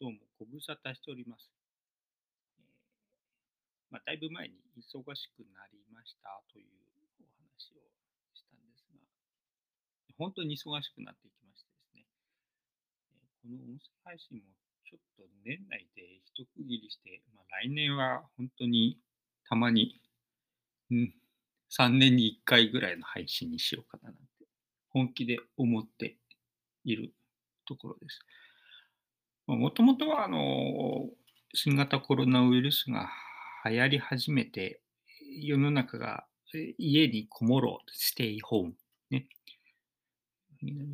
どうもご無沙汰しております。えーまあ、だいぶ前に忙しくなりましたというお話をしたんですが、本当に忙しくなっていきましてですね、えこの音声配信もちょっと年内で一区切りして、まあ、来年は本当にたまに、うん、3年に1回ぐらいの配信にしようかななんて本気で思っているところです。もともとはあの新型コロナウイルスが流行り始めて、世の中が家にこもろう、ステイホーム。ね。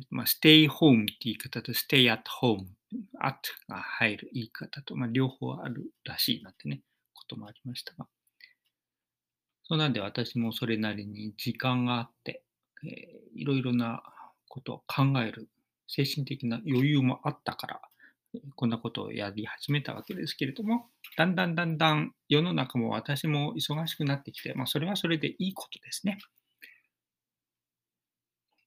まあ、ステイホームって言い方と、ステイアットホーム、アットが入る言い方と、まあ、両方あるらしいなってね、こともありましたが。そうなんで私もそれなりに時間があって、えーいろいろなことを考える精神的な余裕もあったから、こんなことをやり始めたわけですけれども、だんだんだんだん世の中も私も忙しくなってきて、まあ、それはそれでいいことですね。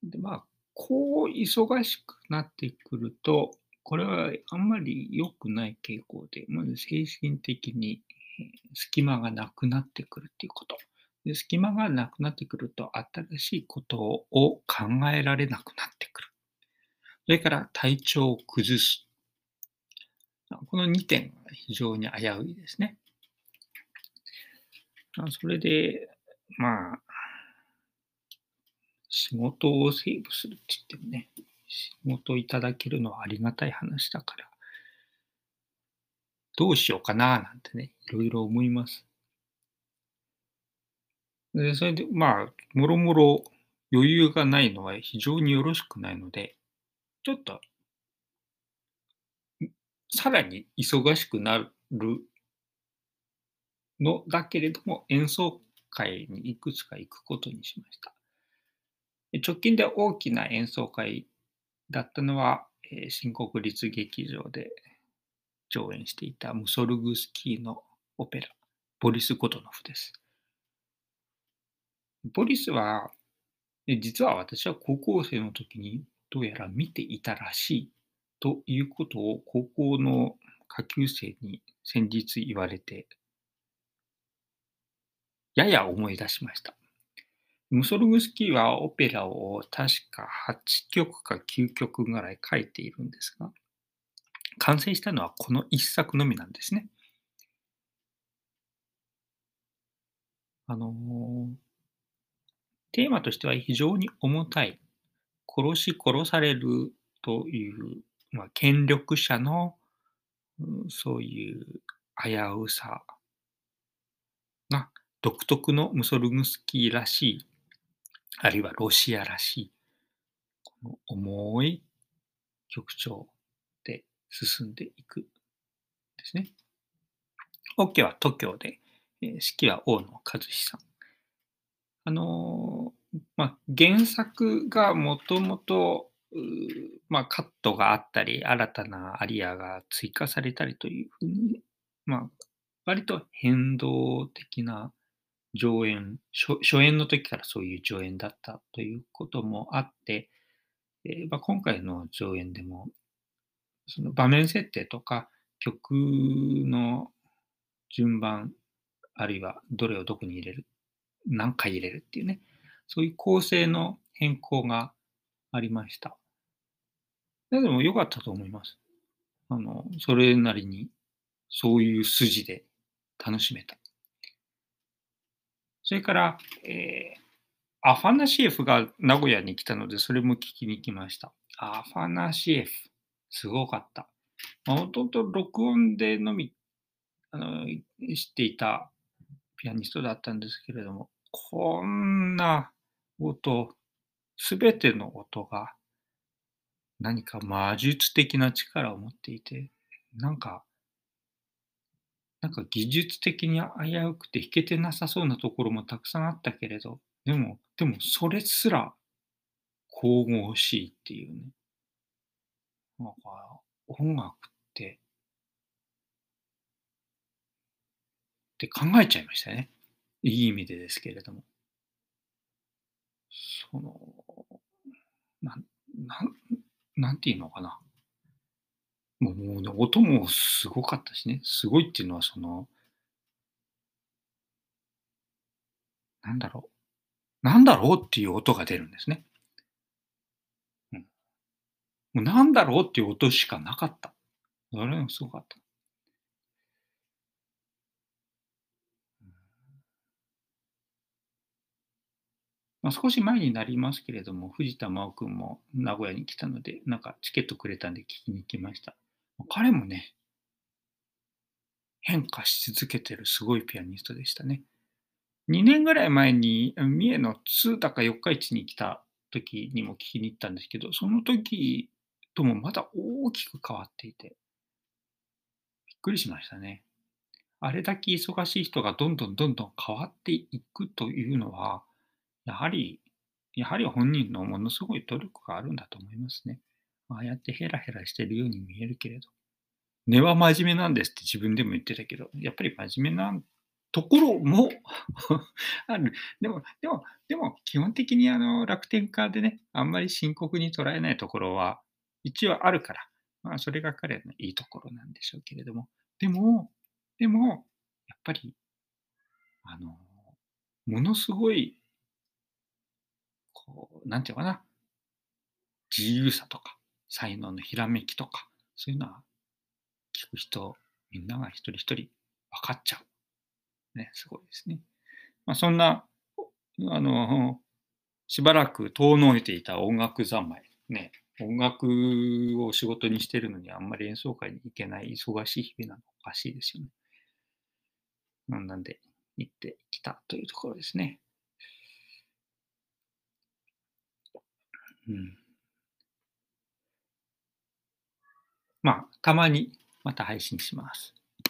で、まあ、こう忙しくなってくると、これはあんまり良くない傾向で、まず精神的に隙間がなくなってくるっていうこと。で隙間がなくなってくると、新しいことを考えられなくなってくる。それから体調を崩す。この2点が非常に危ういですね。それで、まあ、仕事をセーブするって言ってもね、仕事をいただけるのはありがたい話だから、どうしようかななんてね、いろいろ思います。でそれで、まあ、もろもろ余裕がないのは非常によろしくないので、ちょっと、さらに忙しくなるのだけれども、演奏会にいくつか行くことにしました。直近で大きな演奏会だったのは、え新国立劇場で上演していたムソルグスキーのオペラ、ボリス・ゴトノフです。ボリスは、実は私は高校生の時にどうやら見ていたらしいということを高校の下級生に先日言われて、やや思い出しました。ムソルグスキーはオペラを確か8曲か9曲ぐらい書いているんですが、完成したのはこの1作のみなんですね。あのテーマとしては非常に重たい、殺し殺されるという、まあ、権力者の、そういう危うさが独特のムソルグスキーらしい、あるいはロシアらしい、この重い曲調で進んでいくんですね。オケは東京で、えー指揮は大野和志さん。あのまあ、原作がもともと、まあ、カットがあったり、新たなアリアが追加されたりというふうに、まあ、割と変動的な上演初、初演の時からそういう上演だったということもあって、えーまあ、今回の上演でも、その場面設定とか曲の順番、あるいはどれをどこに入れる、何回入れるっていうね、そういう構成の変更がありました。でも良かったと思います。あの、それなりにそういう筋で楽しめた。それから、えーアファナシエフが名古屋に来たので、それも聞きに来ました。アファナシエフ、すごかった。まもともと録音でのみあの知っていたピアニストだったんですけれども、こんな音、すべての音が何か魔術的な力を持っていて、なんか、なんか技術的に危うくて弾けてなさそうなところもたくさんあったけれど、でも、でもそれすら神々しいっていうね。なんか音楽って、って考えちゃいましたね。いい意味でですけれども。その、なん、なん、なんていうのかな。もうね、音もすごかったしね。すごいっていうのはそのなんだろう。なんだろうっていう音が出るんですね。うん。もうなんだろうっていう音しかなかった。それもすごかった。ま、少し前になりますけれども、藤田真央君も名古屋に来たので、なんかチケットくれたんで聞きに行きました。彼もね変化し続けてるすごいピアニストでしたね。2年ぐらい前に、三重の津だか四日市に来た時にも聞きに行ったんですけど、その時ともまた大きく変わっていてびっくりしましたね。あれだけ忙しい人がどんどんどんどん変わっていくというのは、やはりやはり本人のものすごい努力があるんだと思いますね。ああやってヘラヘラしてるように見えるけれど、根は真面目なんですって自分でも言ってたけど、やっぱり真面目なところも ある。でもでもでも基本的にあの楽天家でね、あんまり深刻に捉えないところは一応あるから、まあ、それが彼のいいところなんでしょうけれども、でもでも、やっぱりあの、ものすごいこう、なんていうかな自由さとか、才能のひらめきとか、そういうのは聞く人、みんなが一人一人分かっちゃう。ね、すごいですね。まあ、そんな、あの、しばらく遠のいていた音楽三昧、ね、音楽を仕事にしてるのにあんまり演奏会に行けない忙しい日々なのおかしいですよね。なんで、行ってきたというところですね。うん。まあ、たまにまた配信します。